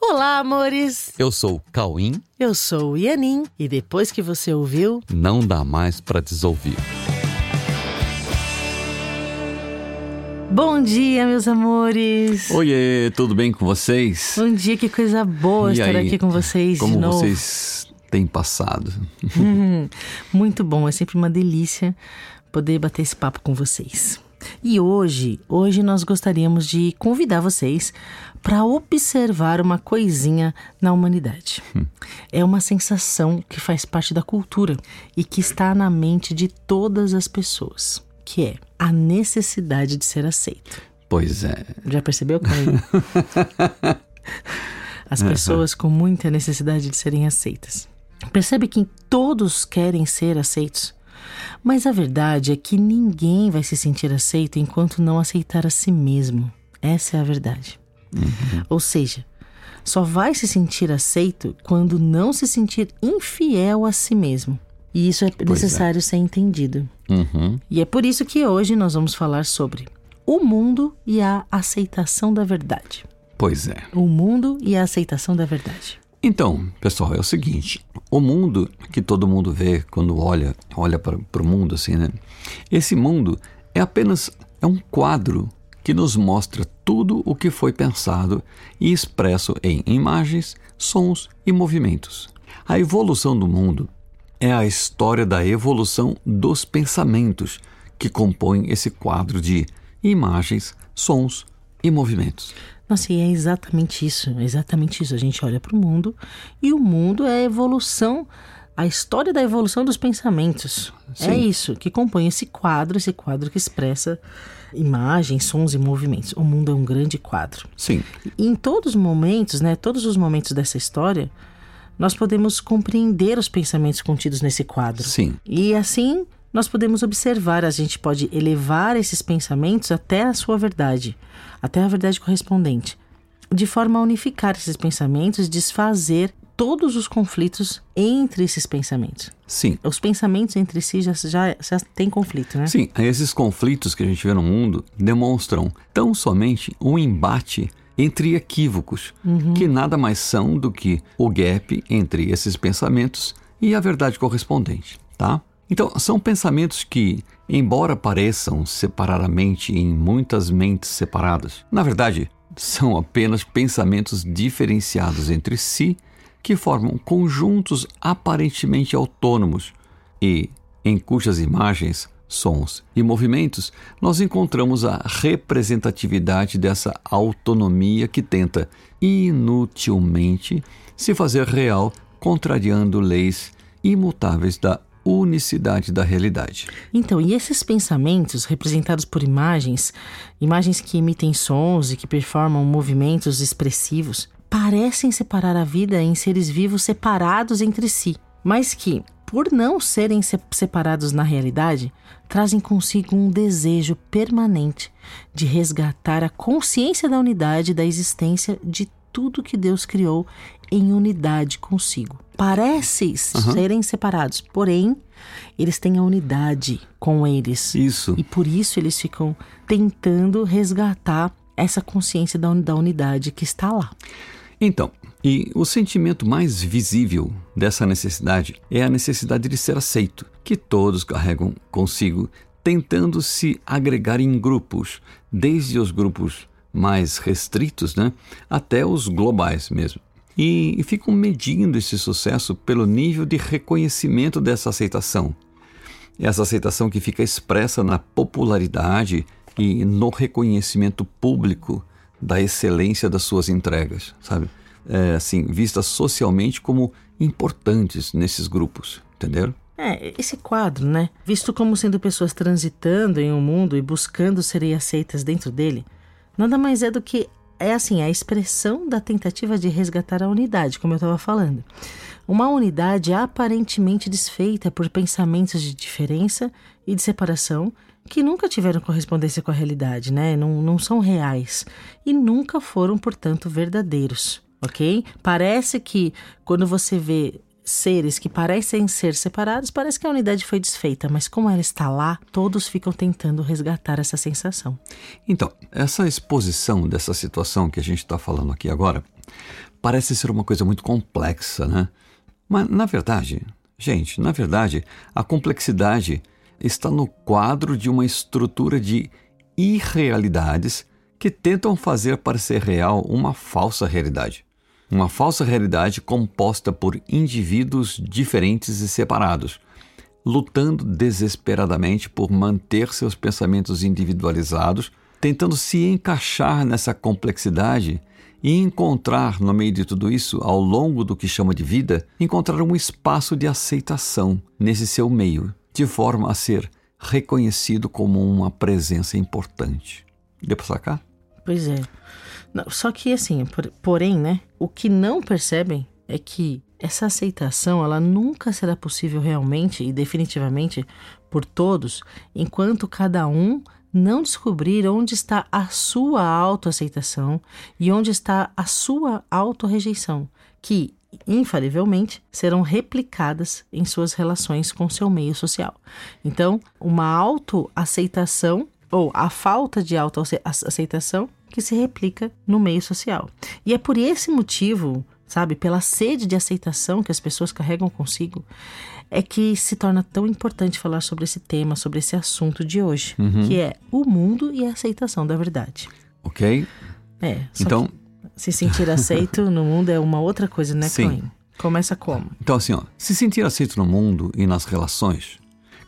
Olá, amores! Eu sou o Cauim. Eu sou o Ianin e depois que você ouviu, não dá mais para desouvir. Bom dia, meus amores! Oiê, tudo bem com vocês? Bom dia, que coisa boa E estar aí, aqui com vocês Como de novo. vocês têm passado? Hum, Muito bom, é sempre uma delícia poder bater esse papo com vocês. E hoje, hoje nós gostaríamos de convidar vocês para observar uma coisinha na humanidade. É uma sensação que faz parte da cultura e que está na mente de todas as pessoas, que é a necessidade de ser aceito. Pois é. Já percebeu, Caio? As pessoas com muita necessidade de serem aceitas. Percebe que todos querem ser aceitos? Mas a verdade é que ninguém vai se sentir aceito enquanto não aceitar a si mesmo. Essa é a verdade. Ou seja, só vai se sentir aceito quando não se sentir infiel a si mesmo. E isso é necessário ser entendido. Uhum. E é por isso que hoje nós vamos falar sobre o mundo e a aceitação da verdade. Pois é. O mundo e a aceitação da verdade. Então, pessoal, é o seguinte: o mundo que todo mundo vê quando olha, olha para o mundo assim, né? Esse mundo é apenas é um quadro que nos mostra tudo o que foi pensado e expresso em imagens, sons e movimentos. A evolução do mundo é a história da evolução dos pensamentos que compõem esse quadro de imagens, sons e movimentos. Nossa, e é exatamente isso, é exatamente isso. A gente olha para o mundo e o mundo é a evolução, a história da evolução dos pensamentos. É Sim. isso que compõe esse quadro, esse quadro que expressa imagens, sons e movimentos. O mundo é um grande quadro. Sim, E em todos os momentos, né, todos os momentos dessa história, nós podemos compreender os pensamentos contidos nesse quadro. sim, E assim nós podemos observar, a gente pode elevar esses pensamentos até a sua verdade, até a verdade correspondente, de forma a unificar esses pensamentos e desfazer todos os conflitos entre esses pensamentos. sim. Os pensamentos entre si já, já, já têm conflito, né? Sim, esses conflitos que a gente vê no mundo demonstram tão somente um embate entre equívocos, que nada mais são do que o gap entre esses pensamentos e a verdade correspondente, tá? Então, são pensamentos que, embora pareçam separadamente em muitas mentes separadas, na verdade, são apenas pensamentos diferenciados entre si que formam conjuntos aparentemente autônomos e em cujas imagens, sons e movimentos nós encontramos a representatividade dessa autonomia que tenta inutilmente se fazer real, contrariando leis imutáveis da unicidade da realidade. Então, e esses pensamentos representados por imagens, imagens que emitem sons e que performam movimentos expressivos, parecem separar a vida em seres vivos separados entre si, mas que, por não serem se- separados na realidade, trazem consigo um desejo permanente de resgatar a consciência da unidade da existência de tudo que Deus criou em unidade consigo. Parece serem separados, porém, eles têm a unidade com eles. Isso. E por isso eles ficam tentando resgatar essa consciência da unidade que está lá. Então, e o sentimento mais visível dessa necessidade é a necessidade de ser aceito, que todos carregam consigo, tentando se agregar em grupos, desde os grupos mais restritos, né, até os globais mesmo. E, ficam medindo esse sucesso pelo nível de reconhecimento dessa aceitação. Essa aceitação que fica expressa na popularidade e no reconhecimento público da excelência das suas entregas, sabe? É, assim, vistas socialmente como importantes nesses grupos, entenderam? É, esse quadro, né? Visto como sendo pessoas transitando em um mundo e buscando serem aceitas dentro dele, nada mais é do que é assim, a expressão da tentativa de resgatar a unidade, como eu estava falando. Uma unidade aparentemente desfeita por pensamentos de diferença e de separação que nunca tiveram correspondência com a realidade, né? Não, não são reais e nunca foram, portanto, verdadeiros, ok? Parece que quando você vê seres que parecem ser separados, parece que a unidade foi desfeita, mas como ela está lá, todos ficam tentando resgatar essa sensação. Então, essa exposição dessa situação que a gente está falando aqui agora parece ser uma coisa muito complexa, né? Mas, na verdade, gente, na verdade, a complexidade está no quadro de uma estrutura de irrealidades que tentam fazer parecer real uma falsa realidade. Uma falsa realidade composta por indivíduos diferentes e separados, lutando desesperadamente por manter seus pensamentos individualizados, tentando se encaixar nessa complexidade e encontrar, no meio de tudo isso, ao longo do que chama de vida, encontrar um espaço de aceitação nesse seu meio, de forma a ser reconhecido como uma presença importante. Deu para sacar? Pois é. Só que assim, por, porém, né? O que não percebem é que essa aceitação ela nunca será possível realmente e definitivamente por todos enquanto cada um não descobrir onde está a sua autoaceitação e onde está a sua autorrejeição, que infalivelmente serão replicadas em suas relações com seu meio social. Então, uma autoaceitação ou a falta de autoaceitação que se replica no meio social. E é por esse motivo sabe, pela sede de aceitação que as pessoas carregam consigo, é que se torna tão importante falar sobre esse tema, sobre esse assunto de hoje, uhum. que é o mundo e a aceitação da verdade. Ok. É. então. Se sentir aceito no mundo é uma outra coisa, né, Sim. Começa como? Então, assim, ó, se sentir aceito no mundo e nas relações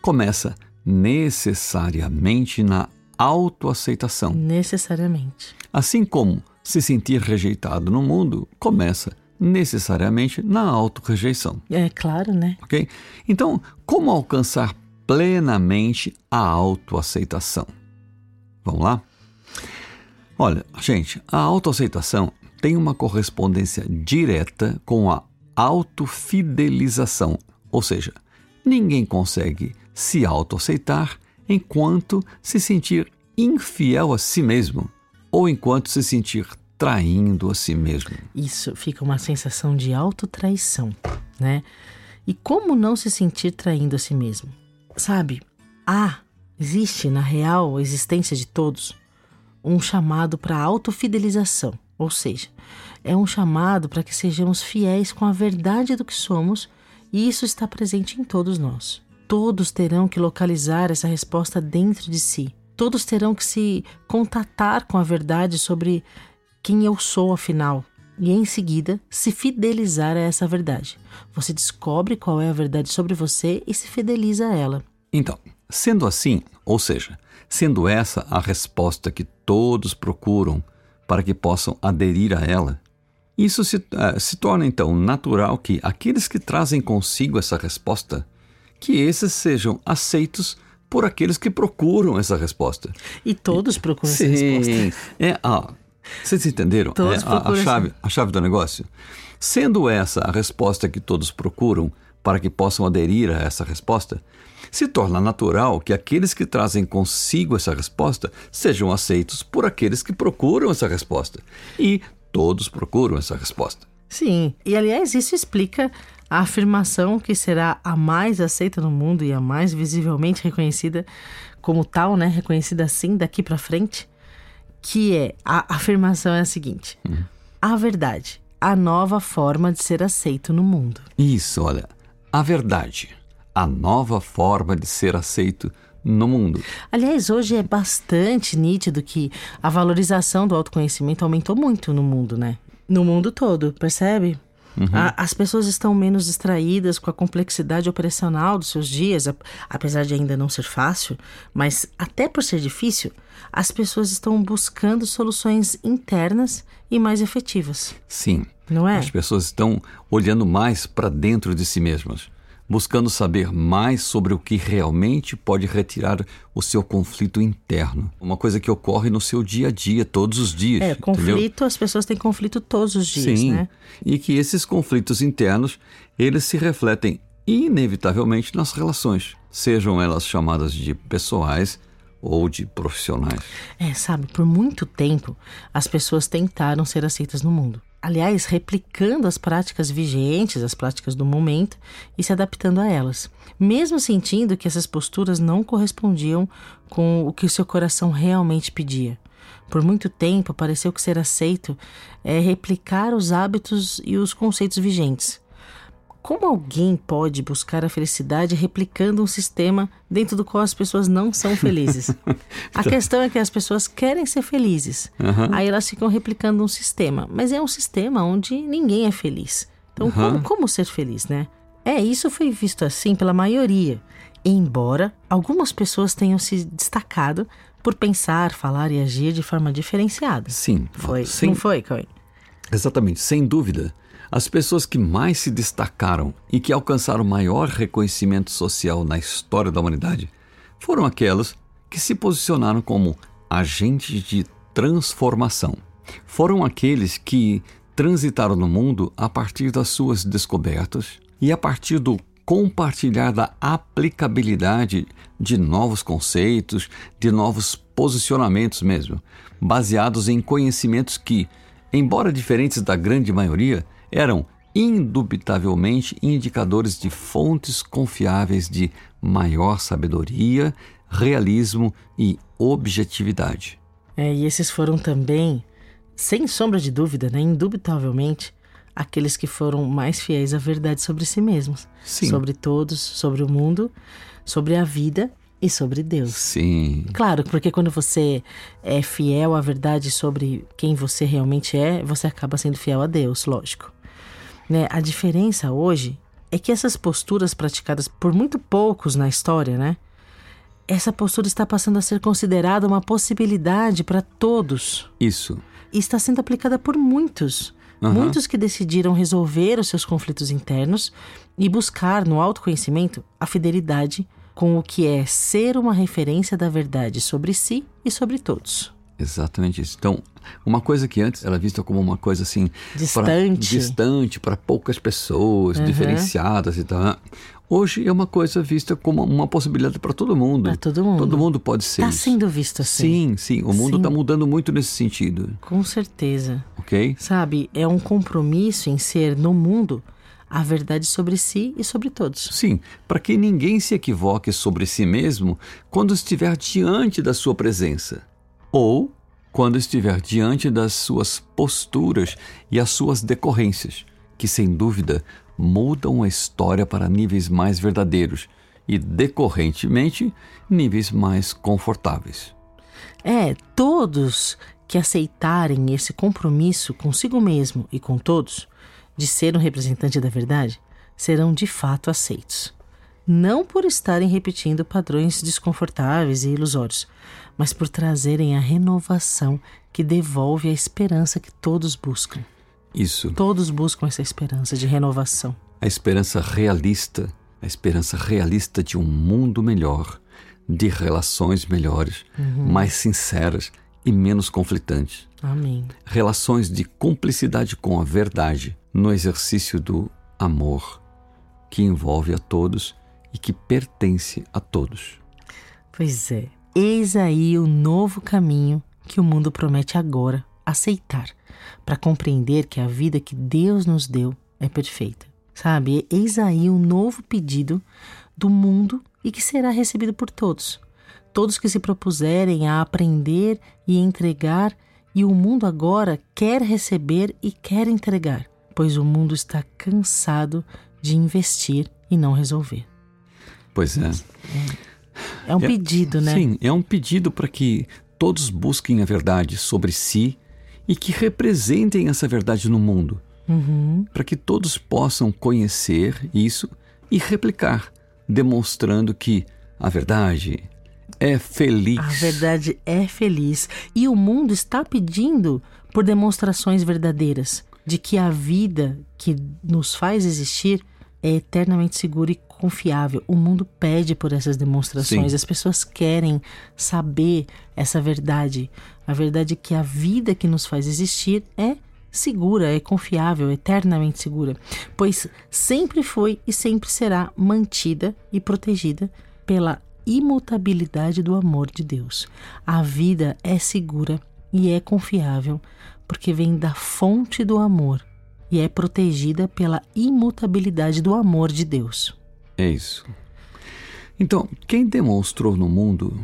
começa necessariamente na autoaceitação. Necessariamente. Assim como se sentir rejeitado no mundo começa necessariamente na auto-rejeição. É claro, né? Ok? Então, como alcançar plenamente a autoaceitação? Vamos lá? Olha, gente, a autoaceitação tem uma correspondência direta com a autofidelização, ou seja, ninguém consegue se autoaceitar enquanto se sentir infiel a si mesmo ou enquanto se sentir traindo a si mesmo. Isso fica uma sensação de autotraição, né? E como não se sentir traindo a si mesmo? Sabe, há, existe na real existência de todos um chamado para autofidelização, ou seja, é um chamado para que sejamos fiéis com a verdade do que somos e isso está presente em todos nós. Todos terão que localizar essa resposta dentro de si. Todos terão que se contatar com a verdade sobre quem eu sou afinal e em seguida se fidelizar a essa verdade. Você descobre qual é a verdade sobre você e se fideliza a ela. Então, sendo assim, ou seja, sendo essa a resposta que todos procuram para que possam aderir a ela, isso se, uh, se torna então natural que aqueles que trazem consigo essa resposta, que esses sejam aceitos por aqueles que procuram essa resposta. E todos procuram Sim, essa resposta. É, ah, vocês entenderam? é, a, a, chave, a chave do negócio? Sendo essa a resposta que todos procuram para que possam aderir a essa resposta, se torna natural que aqueles que trazem consigo essa resposta sejam aceitos por aqueles que procuram essa resposta. E todos procuram essa resposta. Sim, e aliás, isso explica a afirmação que será a mais aceita no mundo e a mais visivelmente reconhecida como tal, né? Reconhecida assim daqui para frente que é a afirmação é a seguinte: uhum. a verdade, a nova forma de ser aceito no mundo. Isso, olha, a verdade, a nova forma de ser aceito no mundo. Aliás, hoje é bastante nítido que a valorização do autoconhecimento aumentou muito no mundo, né? No mundo todo, percebe? Uhum. A, as pessoas estão menos distraídas com a complexidade operacional dos seus dias, a, apesar de ainda não ser fácil, mas até por ser difícil, as pessoas estão buscando soluções internas e mais efetivas. Sim. Não é? As pessoas estão olhando mais para dentro de si mesmas buscando saber mais sobre o que realmente pode retirar o seu conflito interno. Uma coisa que ocorre no seu dia a dia, todos os dias. É, conflito, entendeu? as pessoas têm conflito todos os dias, Sim, né? E que esses conflitos internos, eles se refletem inevitavelmente nas relações, sejam elas chamadas de pessoais ou de profissionais. É, sabe, por muito tempo as pessoas tentaram ser aceitas no mundo aliás, replicando as práticas vigentes, as práticas do momento e se adaptando a elas, mesmo sentindo que essas posturas não correspondiam com o que o seu coração realmente pedia. Por muito tempo, pareceu que ser aceito é replicar os hábitos e os conceitos vigentes. Como alguém pode buscar a felicidade replicando um sistema dentro do qual as pessoas não são felizes? a questão é que as pessoas querem ser felizes. Uhum. Aí elas ficam replicando um sistema. Mas é um sistema onde ninguém é feliz. Então, Uhum. como, como ser feliz, né? É, isso foi visto assim pela maioria. Embora algumas pessoas tenham se destacado por pensar, falar e agir de forma diferenciada. Sim, Foi. sem, Não foi, Cauê? Exatamente, sem dúvida. As pessoas que mais se destacaram e que alcançaram maior reconhecimento social na história da humanidade foram aquelas que se posicionaram como agentes de transformação. Foram aqueles que transitaram no mundo a partir das suas descobertas e a partir do compartilhar da aplicabilidade de novos conceitos, de novos posicionamentos mesmo, baseados em conhecimentos que, embora diferentes da grande maioria, eram indubitavelmente indicadores de fontes confiáveis de maior sabedoria, realismo e objetividade. É, e esses foram também, sem sombra de dúvida, né, indubitavelmente, aqueles que foram mais fiéis à verdade sobre si mesmos. Sim. Sobre todos, sobre o mundo, sobre a vida e sobre Deus. Sim, Claro, porque quando você é fiel à verdade sobre quem você realmente é, você acaba sendo fiel a Deus, lógico. Né? A diferença hoje é que essas posturas praticadas por muito poucos na história, né? Essa postura está passando a ser considerada uma possibilidade para todos isso. e está sendo aplicada por muitos. Aham. Muitos que decidiram resolver os seus conflitos internos e buscar no autoconhecimento a fidelidade com o que é ser uma referência da verdade sobre si e sobre todos. Exatamente isso. Então, uma coisa que antes era vista como uma coisa assim. pra- Distante. distante para poucas pessoas, diferenciadas e tal. Hoje é uma coisa vista como uma possibilidade para todo mundo. Pra todo mundo. Todo mundo pode ser. Está sendo visto Sim, assim. sim. O mundo Sim. está mudando muito nesse sentido. Com certeza. Ok? Sabe, é um compromisso em ser no mundo a verdade sobre si e sobre todos. Sim, para que ninguém se equivoque sobre si mesmo quando estiver diante da sua presença, ou quando estiver diante das suas posturas e as suas decorrências, que sem dúvida mudam a história para níveis mais verdadeiros e, decorrentemente, níveis mais confortáveis. É, todos que aceitarem esse compromisso consigo mesmo e com todos, de ser um representante da verdade, serão de fato aceitos. Não por estarem repetindo padrões desconfortáveis e ilusórios, mas por trazerem a renovação que devolve a esperança que todos buscam. Isso, Todos buscam essa esperança de renovação. a esperança realista, a esperança realista de um mundo melhor, de relações melhores, mais sinceras e menos conflitantes. Amém. Relações de cumplicidade com a verdade no exercício do amor, que envolve a todos e que pertence a todos. Pois é, eis aí o novo caminho que o mundo promete agora aceitar, para compreender que a vida que Deus nos deu é perfeita. Sabe, eis aí um novo pedido do mundo e que será recebido por todos. Todos que se propuserem a aprender e entregar, e o mundo agora quer receber e quer entregar, pois o mundo está cansado de investir e não resolver. Pois é. É um É, pedido, né? Sim, é um pedido para que todos busquem a verdade sobre si e que representem essa verdade no mundo, Uhum. para que todos possam conhecer isso e replicar, demonstrando que a verdade é feliz. A verdade é feliz e o mundo está pedindo por demonstrações verdadeiras de que a vida que nos faz existir é eternamente segura e confiável. O mundo pede por essas demonstrações. Sim. As pessoas querem saber essa verdade, a verdade que a vida que nos faz existir é segura, é confiável, eternamente segura, pois sempre foi e sempre será mantida e protegida pela imutabilidade do amor de Deus. A vida é segura e é confiável porque vem da fonte do amor e é protegida pela imutabilidade do amor de Deus. É isso. Então, quem demonstrou no mundo,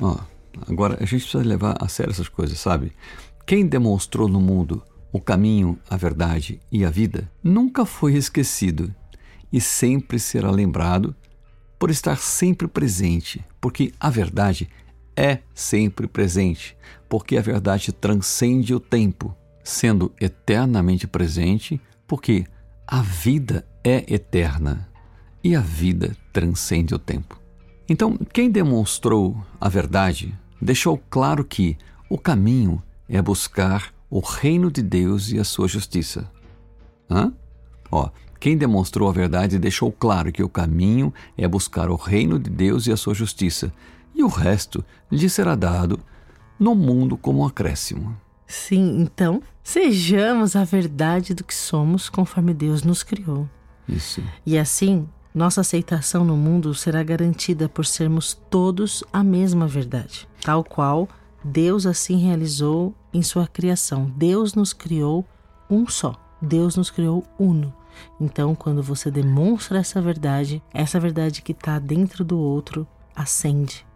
ó, Agora, a gente precisa levar a sério essas coisas, sabe? Quem demonstrou no mundo o caminho, a verdade e a vida nunca foi esquecido e sempre será lembrado por estar sempre presente, porque a verdade é sempre presente, porque a verdade transcende o tempo, sendo eternamente presente, porque a vida é eterna e a vida transcende o tempo. Então, quem demonstrou a verdade deixou claro que o caminho é buscar o reino de Deus e a sua justiça. Hã? Ó, quem demonstrou a verdade deixou claro que o caminho é buscar o reino de Deus e a sua justiça, e o resto lhe será dado no mundo como um acréscimo. Sim, então, sejamos a verdade do que somos conforme Deus nos criou. Isso. E assim, nossa aceitação no mundo será garantida por sermos todos a mesma verdade, tal qual Deus assim realizou em sua criação. Deus nos criou um só. Deus nos criou uno. Então, quando você demonstra essa verdade, essa verdade que está dentro do outro acende.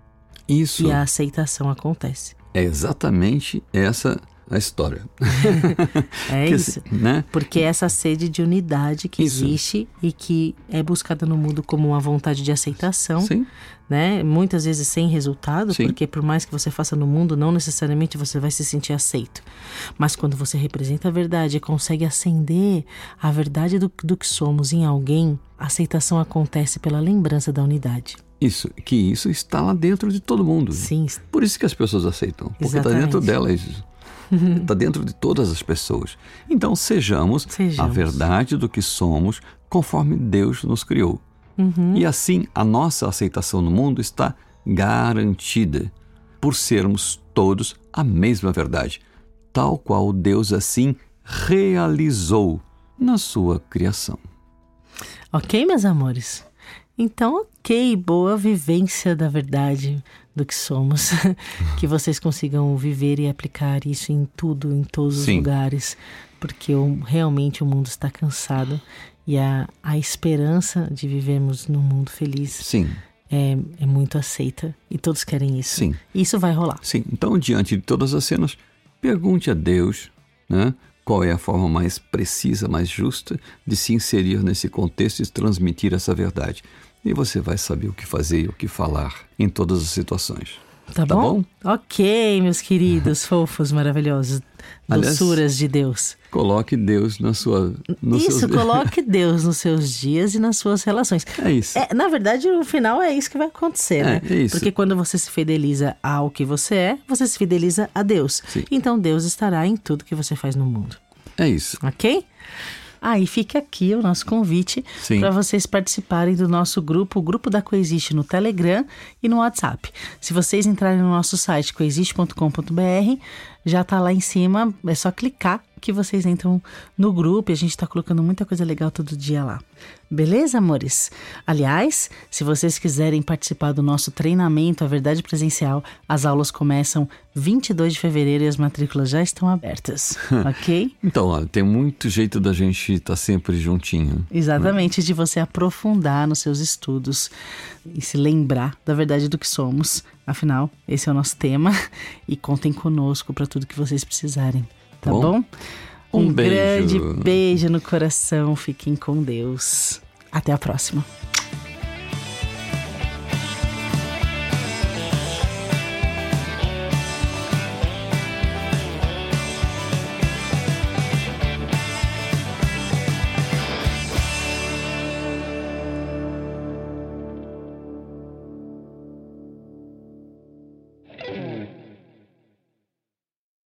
Isso. E a aceitação acontece. É exatamente essa a história. é que, isso. Né? Porque essa sede de unidade que isso. existe e que é buscada no mundo como uma vontade de aceitação, Sim. né? Muitas vezes sem resultado, Sim. porque por mais que você faça no mundo, não necessariamente você vai se sentir aceito. Mas quando você representa a verdade e consegue acender a verdade do, do que somos em alguém, a aceitação acontece pela lembrança da unidade. Isso, que isso está lá dentro de todo mundo. Sim. Por isso que as pessoas aceitam, porque está dentro delas. Está dentro de todas as pessoas. Então sejamos, sejamos, a verdade do que somos, conforme Deus nos criou. Uhum. E assim a nossa aceitação no mundo está garantida por sermos todos a mesma verdade, tal qual Deus assim realizou na sua criação. Ok, meus amores? Então, ok, boa vivência da verdade do que somos. que vocês consigam viver e aplicar isso em tudo, em todos Sim. os lugares, porque o, realmente o mundo está cansado e a, a esperança de vivermos num mundo feliz Sim. é, é muito aceita e todos querem isso. Sim. Isso vai rolar. Sim. Então, diante de todas as cenas, pergunte a Deus, né? Qual é a forma mais precisa, mais justa de se inserir nesse contexto e transmitir essa verdade? E você vai saber o que fazer e o que falar em todas as situações. Tá, Tá bom? bom? Ok, meus queridos, fofos, maravilhosos, Aliás, doçuras de Deus. Coloque Deus na sua. isso, seus- coloque Deus nos seus dias e nas suas relações. É isso. É, na verdade, no final é isso que vai acontecer, É, né? é isso. Porque quando você se fideliza ao que você é, você se fideliza a Deus. Sim. Então Deus estará em tudo que você faz no mundo, É isso. ok? Ah, e fica aqui o nosso convite para vocês participarem do nosso grupo, o grupo da Coexiste no Telegram e no WhatsApp. Se vocês entrarem no nosso site coexiste.com.br, já tá lá em cima, é só clicar que vocês entram no grupo e a gente tá colocando muita coisa legal todo dia lá. Beleza, amores? Aliás, se vocês quiserem participar do nosso treinamento A Verdade Presencial, as aulas começam 22 de fevereiro e as matrículas já estão abertas, ok? Então, tem muito jeito da gente estar sempre juntinho. Exatamente, de você aprofundar nos seus estudos e se lembrar da verdade do que somos. Afinal, esse é o nosso tema e contem conosco para tudo que vocês precisarem, tá Bom, bom? um beijo. grande beijo no coração, fiquem com Deus. Até a próxima.